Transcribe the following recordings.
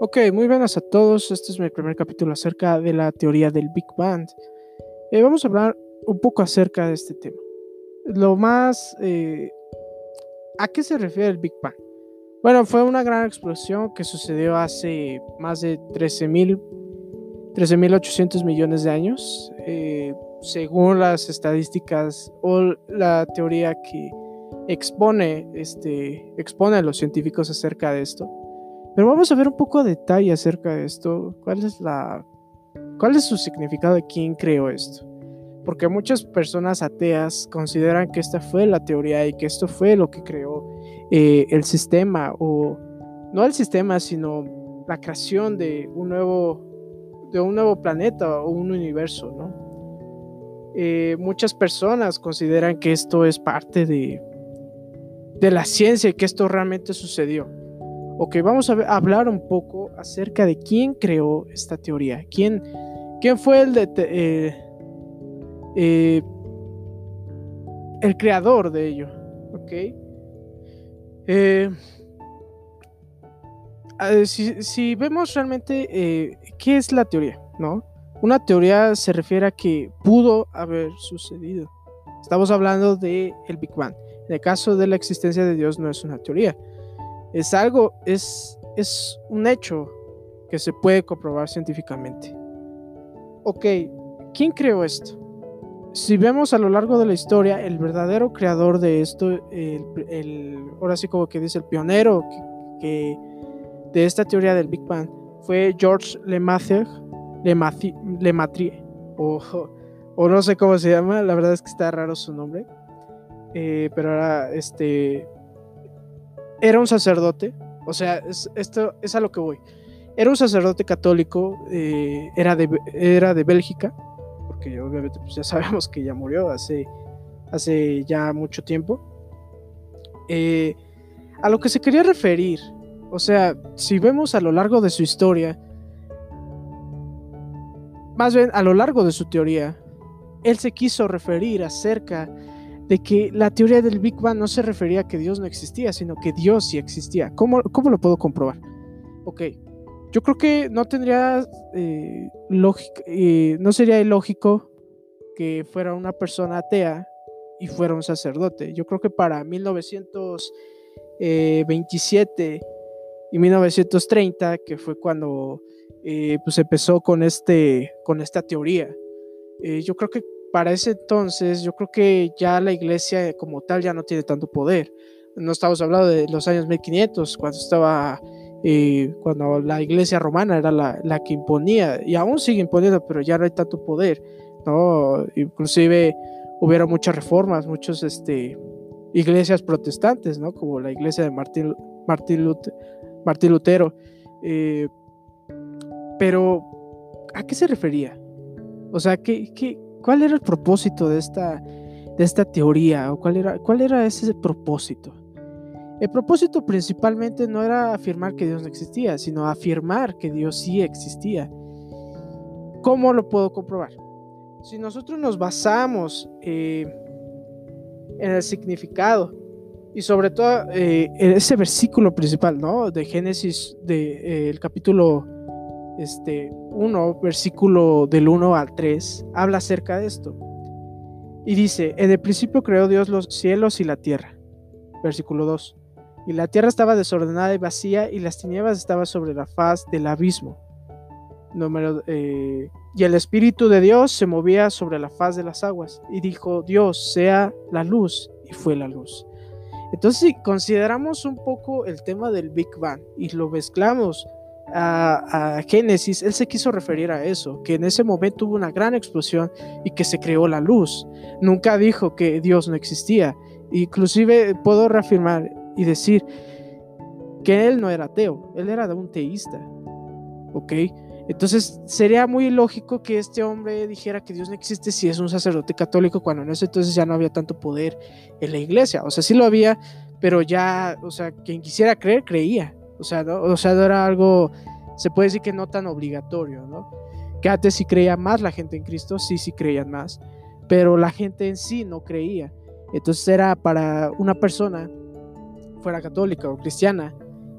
Ok, muy buenas a todos. Este es mi primer capítulo acerca de la teoría del Big Bang. Eh, vamos a hablar un poco acerca de este tema. Lo más... Eh, ¿A qué se refiere el Big Bang? Bueno, fue una gran explosión que sucedió hace más de 13.800 13, millones de años, eh, según las estadísticas o la teoría que expone, este, expone a los científicos acerca de esto. Pero vamos a ver un poco de detalle acerca de esto. ¿Cuál es la cuál es su significado de quién creó esto? Porque muchas personas ateas consideran que esta fue la teoría y que esto fue lo que creó eh, el sistema o no el sistema, sino la creación de un nuevo de un nuevo planeta o un universo, ¿no? Eh, muchas personas consideran que esto es parte de, de la ciencia y que esto realmente sucedió. Ok, vamos a hablar un poco acerca de quién creó esta teoría. ¿Quién, quién fue el, de, eh, eh, el creador de ello? Ok. Eh, si, vemos realmente qué es la teoría, ¿no? Una teoría se refiere a que pudo haber sucedido. Estamos hablando del el Big Bang. En el caso de la existencia de Dios no es una teoría es algo, es, es un hecho que se puede comprobar científicamente. Ok, ¿quién creó esto? Si vemos a lo largo de la historia, el verdadero creador de esto, el, ahora sí como que dice el pionero que, de esta teoría del Big Bang, fue George Lemaitre, Lemaitre o, o, no sé cómo se llama, la verdad es que está raro su nombre, eh, pero ahora este era un sacerdote, o sea, esto es a lo que voy. Era un sacerdote católico, eh, era, de, era de Bélgica, porque obviamente pues, ya sabemos que ya murió hace, hace ya mucho tiempo. Eh, a lo que se quería referir, o sea, si vemos a lo largo de su historia, más bien a lo largo de su teoría, él se quiso referir acerca de que la teoría del Big Bang no se refería a que Dios no existía, sino que Dios sí existía. ¿Cómo, cómo lo puedo comprobar? Ok, yo creo que no tendría eh, lógica, eh, no sería ilógico que fuera una persona atea y fuera un sacerdote. Yo creo que para 1927 eh, y 1930, que fue cuando pues empezó con, este, con esta teoría, yo creo que para ese entonces yo creo que ya la iglesia como tal ya no tiene tanto poder. No estamos hablando de los años 1500, cuando estaba, eh, cuando la iglesia romana era la, la, que imponía, y aún sigue imponiendo, pero ya no hay tanto poder, ¿no? Inclusive hubieron muchas reformas, muchas este, iglesias protestantes, ¿no? Como la iglesia de Martín, Martín, Lutero. Martín Lutero. Eh, pero, ¿a qué se refería? O sea, ¿qué, qué, ¿Cuál era el propósito de esta, de esta teoría? ¿O cuál era, cuál era ese propósito? El propósito principalmente no era afirmar que Dios no existía, sino afirmar que Dios sí existía. ¿Cómo lo puedo comprobar? Si nosotros nos basamos eh, en el significado y sobre todo eh, en ese versículo principal, ¿no? De Génesis, del de, eh, capítulo este, 1, versículo del 1 al 3, habla acerca de esto. Y dice, en el principio creó Dios los cielos y la tierra. Versículo 2. Y la tierra estaba desordenada y vacía y las tinieblas estaban sobre la faz del abismo. Número, eh, y el Espíritu de Dios se movía sobre la faz de las aguas. Y dijo, Dios sea la luz. Y fue la luz. Entonces, si consideramos un poco el tema del Big Bang y lo mezclamos a, Génesis, él se quiso referir a eso, que en ese momento hubo una gran explosión y que se creó la luz. Nunca dijo que Dios no existía. Inclusive puedo reafirmar y decir que él no era ateo, él era un teísta. ¿Ok? Entonces sería muy lógico que este hombre dijera que Dios no existe si es un sacerdote católico, cuando en ese entonces ya no había tanto poder en la iglesia. O sea, sí lo había, pero ya, o sea, quien quisiera creer, creía. O sea, no, o sea, era algo, se puede decir que no tan obligatorio, ¿no? Que antes sí creía más la gente en Cristo, sí, sí creían más, pero la gente en sí no creía. Entonces era para una persona, fuera católica o cristiana,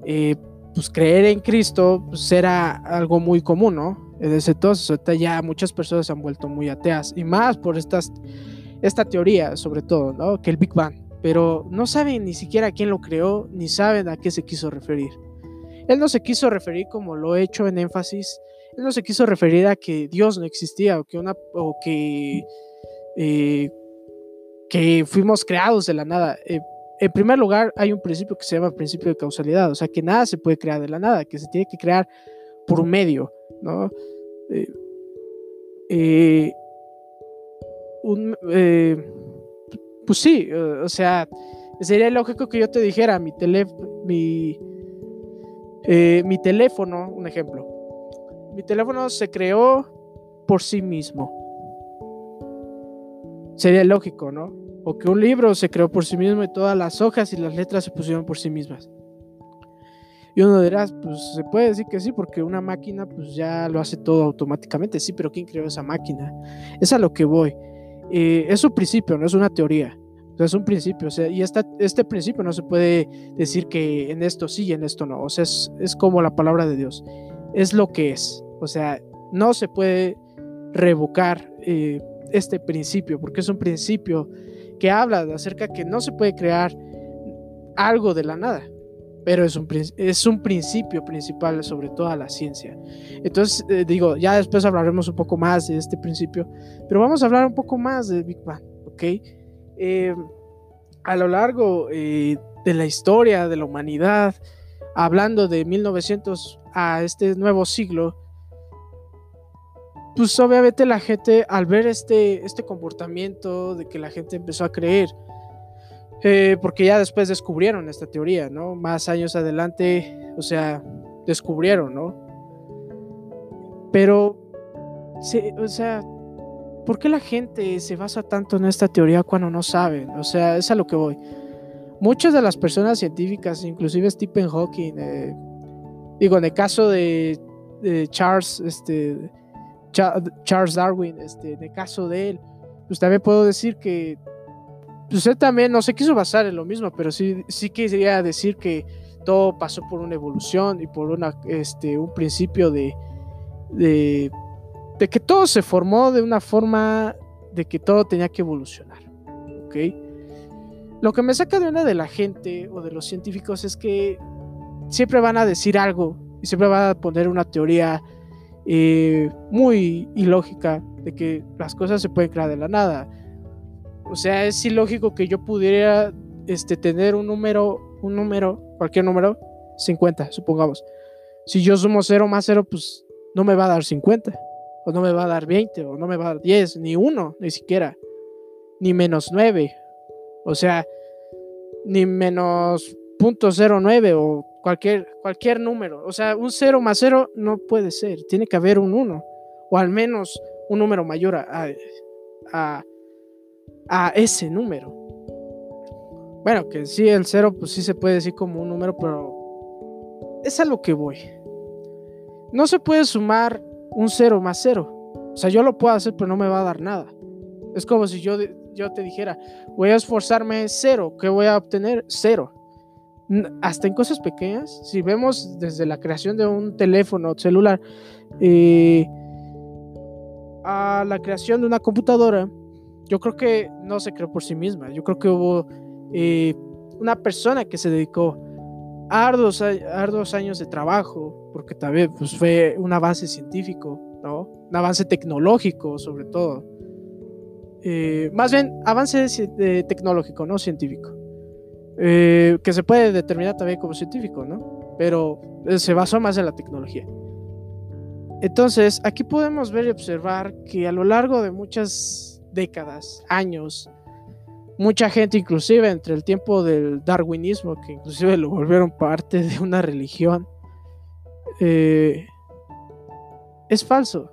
eh, pues creer en Cristo pues, era algo muy común, ¿no? Desde entonces, ya muchas personas se han vuelto muy ateas y más por estas, esta teoría, sobre todo, ¿no? Que el Big Bang, pero no saben ni siquiera quién lo creó, ni saben a qué se quiso referir. Él no se quiso referir como lo he hecho en énfasis, él no se quiso referir a que Dios no existía o que, eh, que fuimos creados de la nada. Eh, en primer lugar, hay un principio que se llama principio de causalidad, o sea, que nada se puede crear de la nada, que se tiene que crear por un medio, ¿no? Eh, eh, pues sí, o sea, sería lógico que yo te dijera mi, mi, mi teléfono, un ejemplo. Mi teléfono se creó por sí mismo. Sería lógico, ¿no? o que un libro se creó por sí mismo y todas las hojas y las letras se pusieron por sí mismas. Y uno dirá, pues se puede decir que sí, porque una máquina pues ya lo hace todo automáticamente. Sí, pero ¿quién creó esa máquina? Es a lo que voy. Eh, es un principio, no es una teoría. Es un principio. O sea, y esta, este principio no se puede decir que en esto sí y en esto no. O sea, es, es como la palabra de Dios. Es lo que es. O sea, no se puede revocar eh, este principio, porque es un principio que habla de acerca que no se puede crear algo de la nada, pero es un, es un principio principal sobre toda la ciencia. Entonces, eh, digo, ya después hablaremos un poco más de este principio, pero vamos a hablar un poco más del Big Bang, ¿ok? Eh, a lo largo eh, de la historia de la humanidad, hablando de 1900 a este nuevo siglo, pues obviamente la gente al ver este, este comportamiento de que la gente empezó a creer, eh, porque ya después descubrieron esta teoría, ¿no? Más años adelante, o sea, descubrieron, ¿no? Pero, o sea, ¿por qué la gente se basa tanto en esta teoría cuando no saben? O sea, es a lo que voy. Muchas de las personas científicas, inclusive Stephen Hawking, eh, digo, en el caso de, Charles, este, Charles Darwin, este, en el caso de él, pues también puedo decir que pues él también no se quiso basar en lo mismo, pero sí, sí quería decir que todo pasó por una evolución y por una, este, un principio de, de, de que todo se formó de una forma de que todo tenía que evolucionar. ¿Ok? Lo que me saca de una de la gente o de los científicos es que siempre van a decir algo y siempre van a poner una teoría eh, muy ilógica de que las cosas se pueden crear de la nada. O sea, es ilógico que yo pudiera este, tener un número, un número, cualquier número, 50, supongamos. Si yo sumo 0 más 0, pues no me va a dar 50, o no me va a dar 20, o no me va a dar 10, ni 1, ni siquiera, ni menos 9. O sea, ni menos 0.09 o cualquier, cualquier número. O sea, un 0 más 0 no puede ser. Tiene que haber un 1. O al menos un número mayor a, a, a ese número. Bueno, que sí, el 0 pues sí se puede decir como un número, pero es a lo que voy. No se puede sumar un 0 más 0. O sea, yo lo puedo hacer, pero no me va a dar nada. Es como si yo, yo te dijera, voy a esforzarme 0. ¿Qué voy a obtener? 0 hasta en cosas pequeñas, si vemos desde la creación de un teléfono celular eh, a la creación de una computadora, yo creo que no se creó por sí misma. Yo creo que hubo eh, una persona que se dedicó arduos, arduos, años de trabajo, porque también pues, fue un avance científico, ¿no? un avance tecnológico sobre todo. Eh, más bien, avance tecnológico, no científico. Eh, que se puede determinar también como científico, ¿no? Pero eh, se basó más en la tecnología. Entonces, aquí podemos ver y observar que a lo largo de muchas décadas, años, mucha gente, inclusive entre el tiempo del darwinismo, que inclusive lo volvieron parte de una religión, eh, es falso.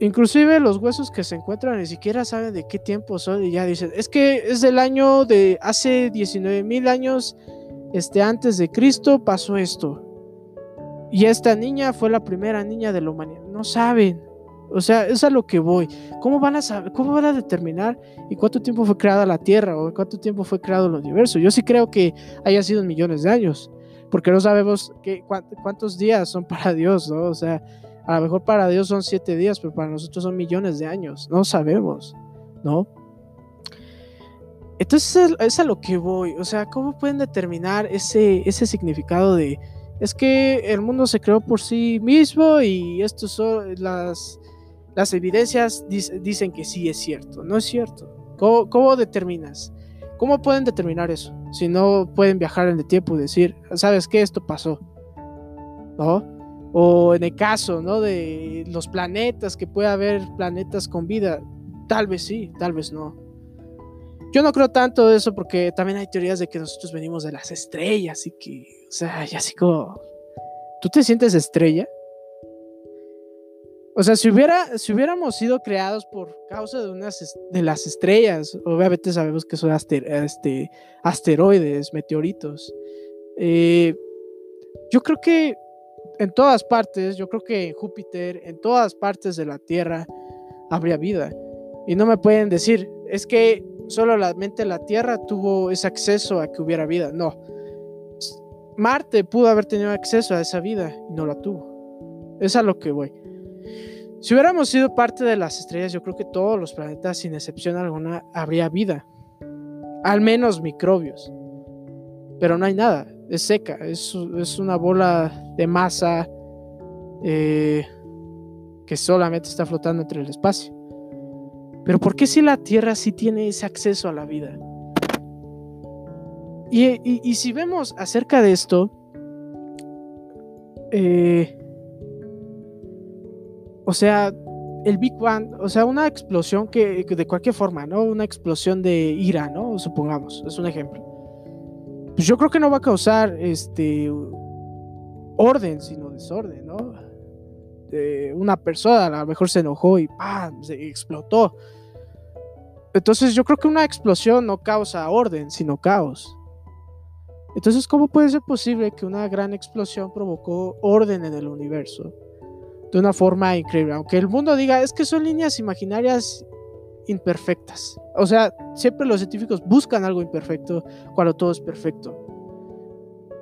Inclusive los huesos que se encuentran ni siquiera saben de qué tiempo son y ya dicen, es que es del año de hace 19 mil años este, antes de Cristo pasó esto. Y esta niña fue la primera niña de la humanidad. No saben. O sea, es a lo que voy. ¿Cómo van a saber, cómo van a determinar y cuánto tiempo fue creada la Tierra o cuánto tiempo fue creado el universo? Yo sí creo que haya sido en millones de años. porque no sabemos qué, cuántos días son para Dios, ¿no? O sea, a lo mejor para Dios son siete días, pero para nosotros son millones de años, no sabemos, ¿no? Entonces es a lo que voy, o sea, ¿cómo pueden determinar ese, ese significado de, es que el mundo se creó por sí mismo y estos son las, las evidencias dicen que sí es cierto, no es cierto. ¿Cómo, determinas? ¿Cómo pueden determinar eso? Si no pueden viajar en el tiempo y decir, ¿sabes qué? Esto pasó. ¿No? O en el caso, ¿no? De los planetas, que puede haber planetas con vida. Tal vez sí, tal vez no. Yo no creo tanto de eso porque también hay teorías de que nosotros venimos de las estrellas y que, o sea, ya así como, ¿tú te sientes estrella? O sea, si, hubiera, si hubiéramos sido creados por causa de unas de las estrellas, obviamente sabemos que son este, asteroides, meteoritos. Eh, yo creo que en todas partes, yo creo que en Júpiter, en todas partes de la Tierra, habría vida. Y no me pueden decir, es que solamente la Tierra tuvo ese acceso a que hubiera vida. No. Marte pudo haber tenido acceso a esa vida y no la tuvo. Es a lo que voy. Si hubiéramos sido parte de las estrellas, yo creo que todos los planetas, sin excepción alguna, habría vida. Al menos microbios. Pero no hay nada. Es seca. Es, una bola de masa eh, que solamente está flotando entre el espacio. Pero ¿por qué si la Tierra sí tiene ese acceso a la vida? Y, si vemos acerca de esto, eh, o sea, el Big Bang, o sea, una explosión que, de cualquier forma, ¿no? Una explosión de ira, ¿no? Supongamos, es un ejemplo. Pues yo creo que no va a causar este orden, sino desorden, ¿no? una persona a lo mejor se enojó y ¡pam! se explotó. Entonces yo creo que una explosión no causa orden, sino caos. Entonces, ¿cómo puede ser posible que una gran explosión provocó orden en el universo? De una forma increíble. Aunque el mundo diga, es que son líneas imaginarias imperfectas. O sea, siempre los científicos buscan algo imperfecto cuando todo es perfecto.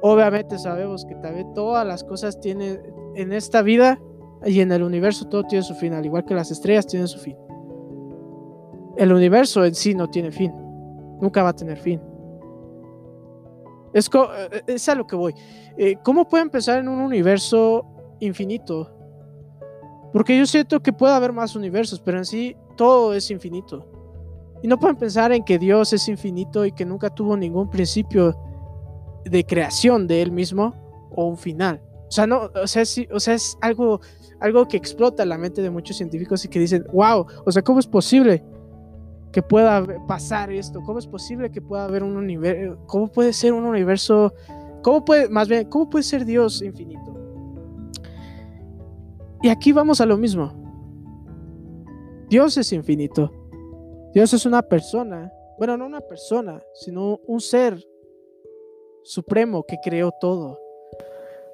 Obviamente sabemos que también todas las cosas tienen en esta vida y en el universo todo tiene su fin, al igual que las estrellas tienen su fin. El universo en sí no tiene fin, nunca va a tener fin. Es, eh, es a lo que voy. Eh, ¿Cómo pueden pensar en un universo infinito porque yo siento que puede haber más universos, pero en sí todo es infinito. Y no pueden pensar en que Dios es infinito y que nunca tuvo ningún principio de creación de él mismo o un final. O sea, no, o sea, o sea, es algo, algo que explota la mente de muchos científicos y que dicen, wow, o sea, ¿cómo es posible que pueda pasar esto? ¿Cómo es posible que pueda haber un universo? ¿Cómo puede ser un universo? ¿Cómo puede, más bien, cómo puede ser Dios infinito? Y aquí vamos a lo mismo. Dios es infinito. Dios es una persona. Bueno, no una persona, sino un ser supremo que creó todo.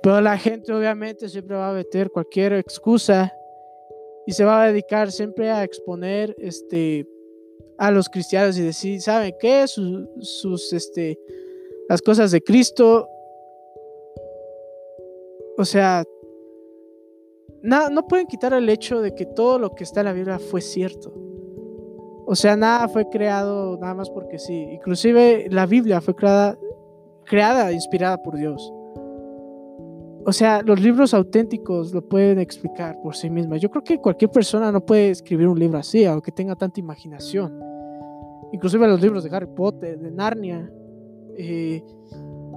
Pero la gente obviamente siempre va a meter cualquier excusa y se va a dedicar siempre a exponer este a los cristianos y decir, ¿saben qué? Sus, sus este las cosas de Cristo o sea, no pueden quitar el hecho de que todo lo que está en la Biblia fue cierto. O sea, nada fue creado nada más porque sí. Inclusive la Biblia fue creada, creada, inspirada por Dios. O sea, los libros auténticos lo pueden explicar por sí mismas. Yo creo que cualquier persona no puede escribir un libro así, aunque tenga tanta imaginación. Inclusive los libros de Harry Potter, de Narnia, eh,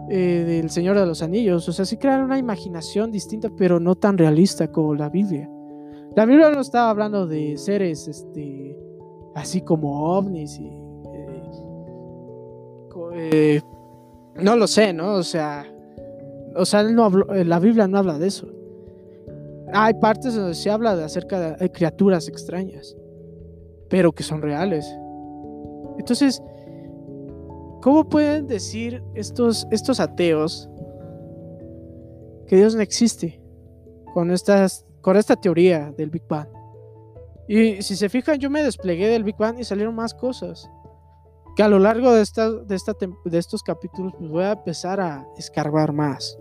eh, del Señor de los Anillos. O sea, sí crean una imaginación distinta, pero no tan realista como la Biblia. La Biblia no estaba hablando de seres este, así como ovnis y. Eh, eh, no lo sé, ¿no? O sea. O sea, no la Biblia no habla de eso. Hay partes donde se habla de acerca de criaturas extrañas, pero que son reales. Entonces, ¿Cómo pueden decir estos, estos ateos que Dios no existe con, estas, con esta teoría del Big Bang? Y si se fijan, yo me desplegué del Big Bang y salieron más cosas. Que a lo largo de, esta, de, esta, de estos capítulos pues voy a empezar a escarbar más.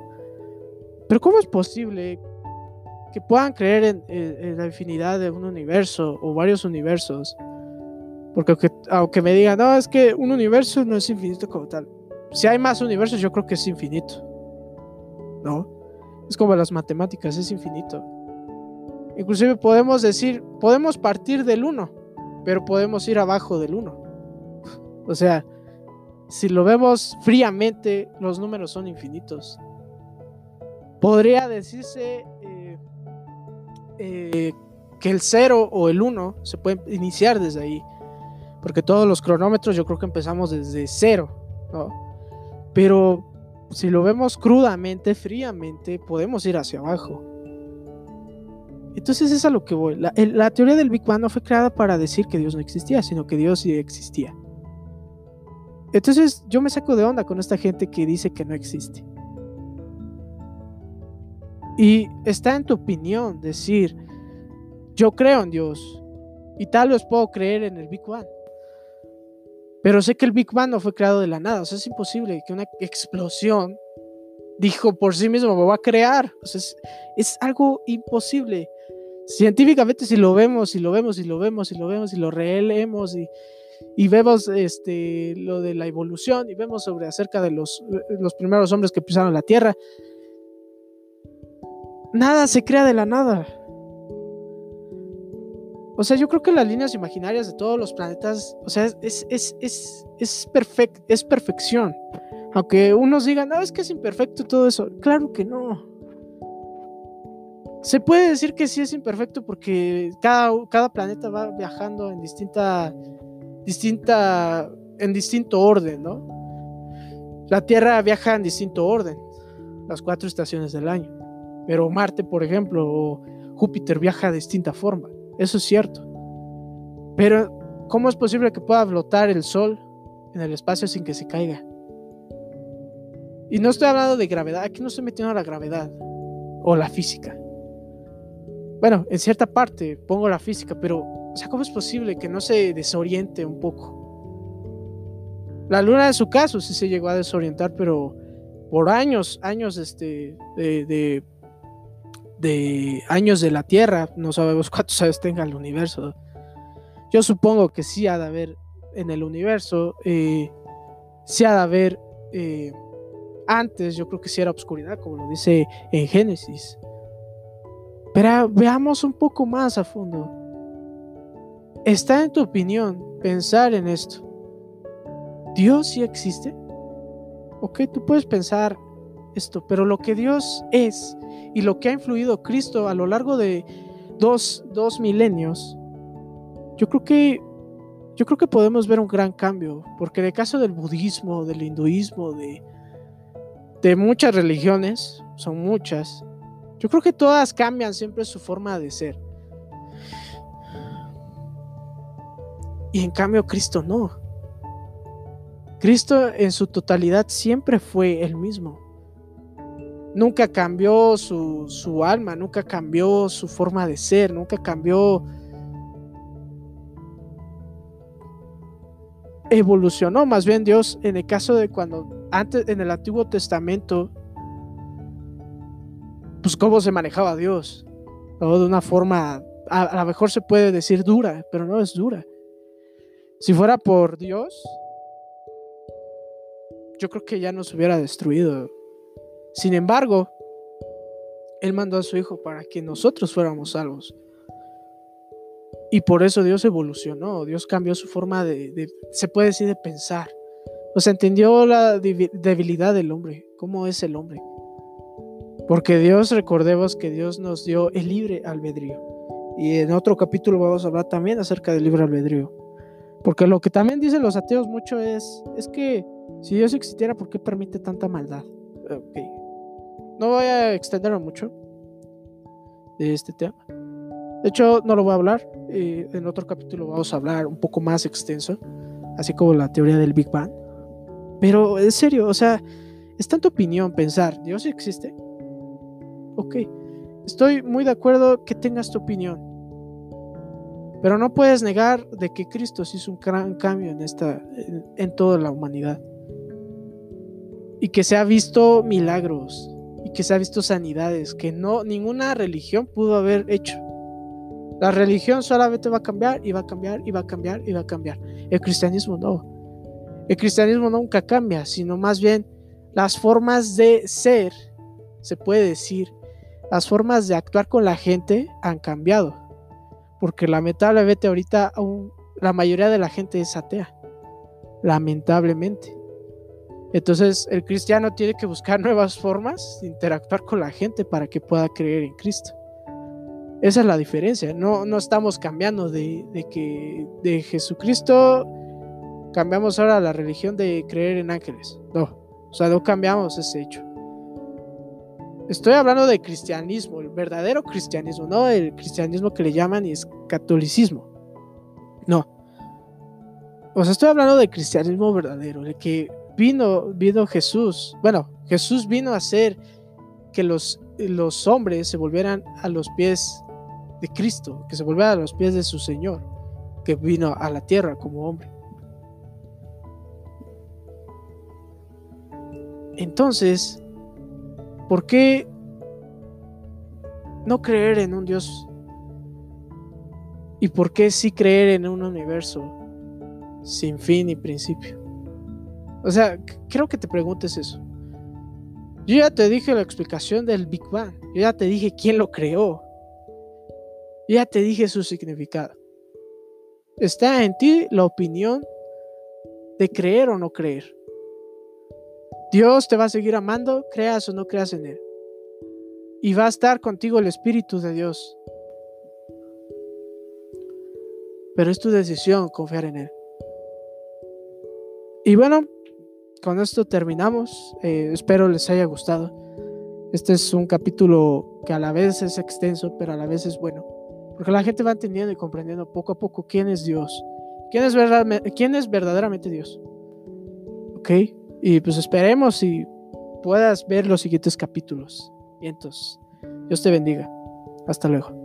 Pero ¿cómo es posible que puedan creer en, la infinidad de un universo o varios universos? Porque aunque, me digan, no, es que un universo no es infinito como tal. Si hay más universos, yo creo que es infinito. ¿No? Es como las matemáticas, es infinito. Inclusive podemos decir, podemos partir del 1, pero podemos ir abajo del 1. O sea, si lo vemos fríamente, los números son infinitos. Podría decirse eh, eh, que el 0 o el 1 se puede iniciar desde ahí. Porque todos los cronómetros yo creo que empezamos desde 0. Pero si lo vemos crudamente, fríamente, podemos ir hacia abajo. Entonces es a lo que voy. La, la, teoría del Big Bang no fue creada para decir que Dios no existía, sino que Dios sí existía. Entonces yo me saco de onda con esta gente que dice que no existe. Y está en tu opinión decir, yo creo en Dios y tal vez puedo creer en el Big Bang. Pero sé que el Big Bang no fue creado de la nada. O sea, es imposible que una explosión dijo por sí mismo, me va a crear. O sea, es, algo imposible. Científicamente, si lo vemos, y lo vemos, y lo vemos, y lo vemos, y lo releemos, y, y vemos este, lo de la evolución, y vemos sobre acerca de los, los primeros hombres que pisaron la Tierra, nada se crea de la nada. O sea, yo creo que las líneas imaginarias de todos los planetas, o sea, es, es, es, es, es perfección. Aunque unos digan, no, es que es imperfecto todo eso. Claro que no. Se puede decir que sí es imperfecto porque cada, cada planeta va viajando en distinta, distinta, en distinto orden, ¿no? La Tierra viaja en distinto orden, las cuatro estaciones del año. Pero Marte, por ejemplo, o Júpiter viaja de distinta forma. Eso es cierto. Pero, ¿cómo es posible que pueda flotar el Sol en el espacio sin que se caiga? Y no estoy hablando de gravedad, aquí no estoy metiendo la gravedad o la física. Bueno, en cierta parte pongo la física, pero, o sea, ¿cómo es posible que no se desoriente un poco? La luna, en su caso, sí se llegó a desorientar, pero por años, años este, de de años de la Tierra, no sabemos cuántos años tenga el universo. Yo supongo que sí ha de haber en el universo, eh, sí ha de haber eh, antes, yo creo que sí era obscuridad, como lo dice en Génesis. Pero veamos un poco más a fondo. ¿Está en tu opinión pensar en esto? ¿Dios sí existe? Ok, tú puedes pensar esto, pero lo que Dios es y lo que ha influido Cristo a lo largo de dos, milenios, yo creo que yo creo que podemos ver un gran cambio, porque en el caso del budismo, del hinduismo, de, de muchas religiones, son muchas, yo creo que todas cambian siempre su forma de ser. Y en cambio Cristo no. Cristo en su totalidad siempre fue el mismo nunca cambió su, alma, nunca cambió su forma de ser, nunca cambió... Evolucionó más bien Dios en el caso de cuando antes en el Antiguo Testamento, pues cómo se manejaba Dios, de una forma, a, a lo mejor se puede decir dura, pero no es dura. Si fuera por Dios, yo creo que ya nos hubiera destruido sin embargo, Él mandó a su Hijo para que nosotros fuéramos salvos. Y por eso Dios evolucionó, Dios cambió su forma de, se puede decir, de pensar. O sea, entendió la debilidad del hombre, cómo es el hombre. Porque Dios, recordemos que Dios nos dio el libre albedrío. Y en otro capítulo vamos a hablar también acerca del libre albedrío. Porque lo que también dicen los ateos mucho es, es que si Dios existiera, ¿por qué permite tanta maldad? Okay. No voy a extenderme mucho de este tema. De hecho, no lo voy a hablar. En otro capítulo vamos a hablar un poco más extenso, así como la teoría del Big Bang. Pero en serio, o sea, está en tu opinión pensar, ¿Dios existe? Ok, estoy muy de acuerdo que tengas tu opinión. Pero no puedes negar de que Cristo hizo un gran cambio en, esta, en toda la humanidad. Y que se ha visto milagros y que se ha visto sanidades que no ninguna religión pudo haber hecho. La religión solamente va a cambiar y va a cambiar y va a cambiar y va a cambiar. El cristianismo no. El cristianismo nunca cambia, sino más bien las formas de ser, se puede decir, las formas de actuar con la gente han cambiado. Porque lamentablemente ahorita la mayoría de la gente es atea. Lamentablemente. Entonces el cristiano tiene que buscar nuevas formas de interactuar con la gente para que pueda creer en Cristo. Esa es la diferencia. No, no estamos cambiando de, que de Jesucristo cambiamos ahora la religión de creer en ángeles. No, o sea, no cambiamos ese hecho. Estoy hablando de cristianismo, el verdadero cristianismo, no el cristianismo que le llaman y es catolicismo. No. O sea, estoy hablando de cristianismo verdadero, el que vino, vino Jesús. Bueno, Jesús vino a hacer que los, los hombres se volvieran a los pies de Cristo, que se volvieran a los pies de su Señor, que vino a la tierra como hombre. Entonces, ¿por qué no creer en un Dios? ¿Y por qué sí creer en un universo sin fin y principio? O sea, creo que te preguntes eso. Yo ya te dije la explicación del Big Bang. Yo ya te dije quién lo creó. Ya te dije su significado. Está en ti la opinión de creer o no creer. Dios te va a seguir amando, creas o no creas en Él. Y va a estar contigo el Espíritu de Dios. Pero es tu decisión confiar en Él. Y bueno, con esto terminamos. Eh, espero les haya gustado. Este es un capítulo que a la vez es extenso, pero a la vez es bueno. Porque la gente va entendiendo y comprendiendo poco a poco quién es Dios. ¿Quién es, quién es verdaderamente Dios? ¿Ok? Y pues esperemos y puedas ver los siguientes capítulos. Y entonces, Dios te bendiga. Hasta luego.